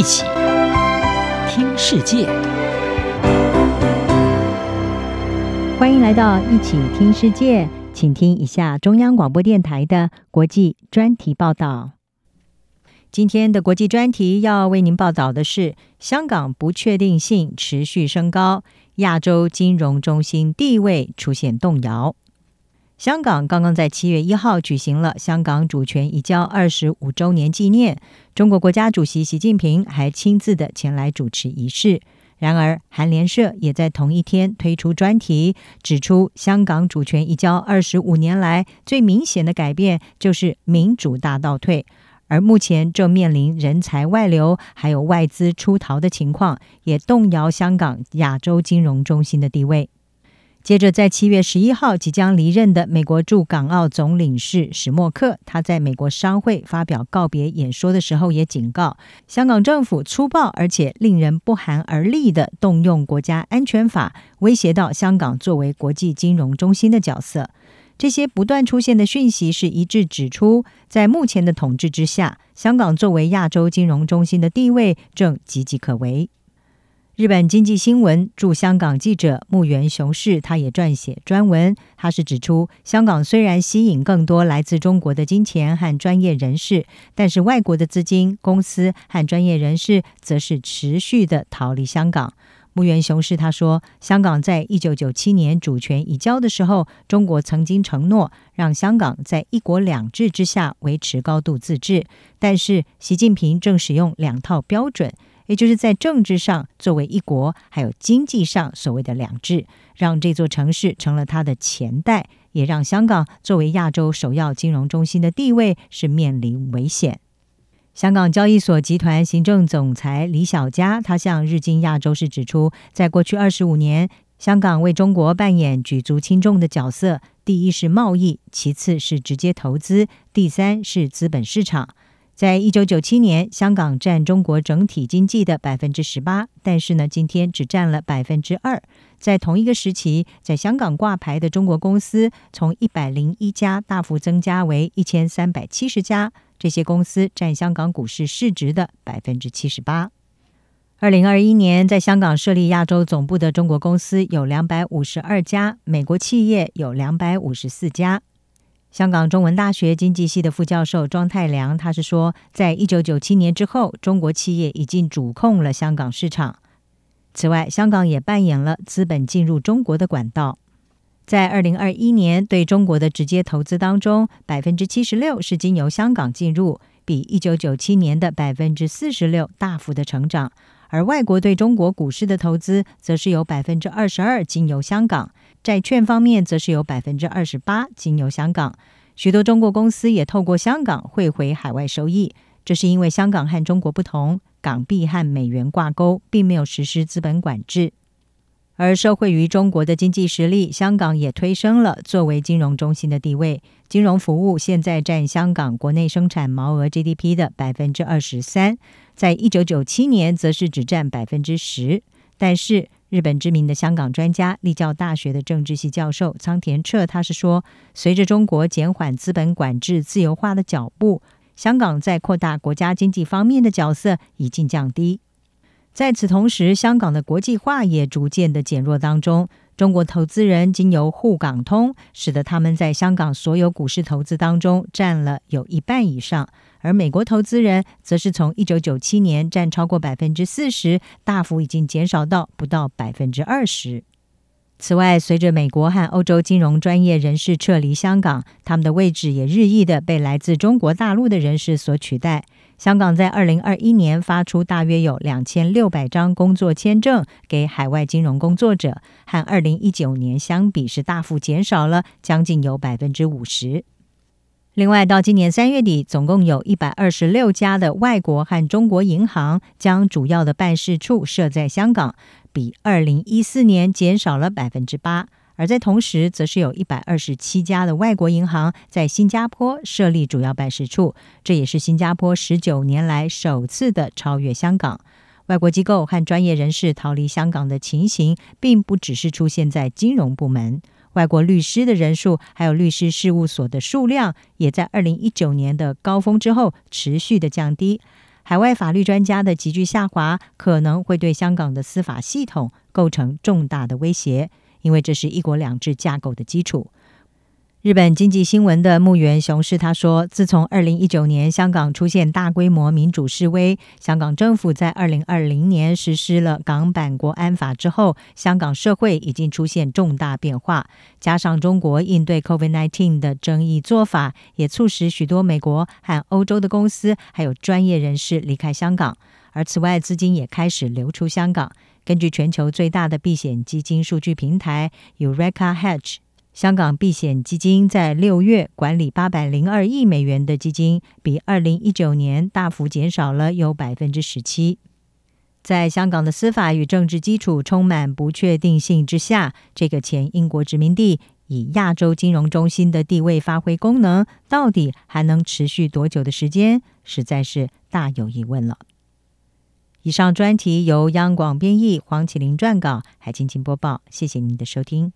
一起听世界，欢迎来到一起听世界，请听一下中央广播电台的国际专题报道。今天的国际专题要为您报道的是：香港不确定性持续升高，亚洲金融中心地位出现动摇。香港刚刚在七月一号举行了香港主权移交二十五周年纪念，中国国家主席习近平还亲自的前来主持仪式。然而，韩联社也在同一天推出专题，指出香港主权移交二十五年来最明显的改变就是民主大倒退，而目前正面临人才外流还有外资出逃的情况，也动摇香港亚洲金融中心的地位。接着，在七月十一号即将离任的美国驻港澳总领事史默克，他在美国商会发表告别演说的时候，也警告香港政府粗暴而且令人不寒而栗地动用国家安全法，威胁到香港作为国际金融中心的角色。这些不断出现的讯息是一致指出，在目前的统治之下，香港作为亚洲金融中心的地位正岌岌可危。日本经济新闻驻香港记者木原雄士，他也撰写专文。他是指出，香港虽然吸引更多来自中国的金钱和专业人士，但是外国的资金、公司和专业人士则是持续的逃离香港。木原雄士他说，香港在一九九七年主权移交的时候，中国曾经承诺让香港在一国两制之下维持高度自治，但是习近平正使用两套标准。也就是在政治上作为一国，还有经济上所谓的两制，让这座城市成了他的钱袋，也让香港作为亚洲首要金融中心的地位是面临危险。香港交易所集团行政总裁李小加，他向日经亚洲市指出，在过去二十五年，香港为中国扮演举足轻重的角色，第一是贸易，其次是直接投资，第三是资本市场。在一九九七年，香港占中国整体经济的百分之十八，但是呢，今天只占了百分之二。在同一个时期，在香港挂牌的中国公司从一百零一家大幅增加为一千三百七十家，这些公司占香港股市市值的百分之七十八。二零二一年，在香港设立亚洲总部的中国公司有两百五十二家，美国企业有两百五十四家。香港中文大学经济系的副教授庄太良，他是说，在一九九七年之后，中国企业已经主控了香港市场。此外，香港也扮演了资本进入中国的管道。在二零二一年，对中国的直接投资当中，百分之七十六是经由香港进入，比一九九七年的百分之四十六大幅的成长。而外国对中国股市的投资，则是有百分之二十二经由香港。债券方面，则是有百分之二十八经由香港，许多中国公司也透过香港汇回海外收益。这是因为香港和中国不同，港币和美元挂钩，并没有实施资本管制。而受惠于中国的经济实力，香港也推升了作为金融中心的地位。金融服务现在占香港国内生产毛额 GDP 的百分之二十三，在一九九七年则是只占百分之十，但是。日本知名的香港专家、立教大学的政治系教授仓田彻，他是说，随着中国减缓资本管制自由化的脚步，香港在扩大国家经济方面的角色已经降低。在此同时，香港的国际化也逐渐的减弱当中。中国投资人经由沪港通，使得他们在香港所有股市投资当中占了有一半以上。而美国投资人则是从一九九七年占超过百分之四十，大幅已经减少到不到百分之二十。此外，随着美国和欧洲金融专业人士撤离香港，他们的位置也日益的被来自中国大陆的人士所取代。香港在二零二一年发出大约有两千六百张工作签证给海外金融工作者，和二零一九年相比是大幅减少了将近有百分之五十。另外，到今年三月底，总共有一百二十六家的外国和中国银行将主要的办事处设在香港，比二零一四年减少了百分之八。而在同时，则是有一百二十七家的外国银行在新加坡设立主要办事处，这也是新加坡十九年来首次的超越香港。外国机构和专业人士逃离香港的情形，并不只是出现在金融部门。外国律师的人数，还有律师事务所的数量，也在二零一九年的高峰之后持续的降低。海外法律专家的急剧下滑，可能会对香港的司法系统构成重大的威胁，因为这是一国两制架构的基础。日本经济新闻的牧原雄士他说：“自从二零一九年香港出现大规模民主示威，香港政府在二零二零年实施了港版国安法之后，香港社会已经出现重大变化。加上中国应对 COVID-19 的争议做法，也促使许多美国和欧洲的公司还有专业人士离开香港。而此外，资金也开始流出香港。根据全球最大的避险基金数据平台 Eureka Hedge。”香港避险基金在六月管理八百零二亿美元的基金，比二零一九年大幅减少了有百分之十七。在香港的司法与政治基础充满不确定性之下，这个前英国殖民地以亚洲金融中心的地位发挥功能，到底还能持续多久的时间，实在是大有疑问了。以上专题由央广编译，黄启麟撰稿，海青青播报。谢谢您的收听。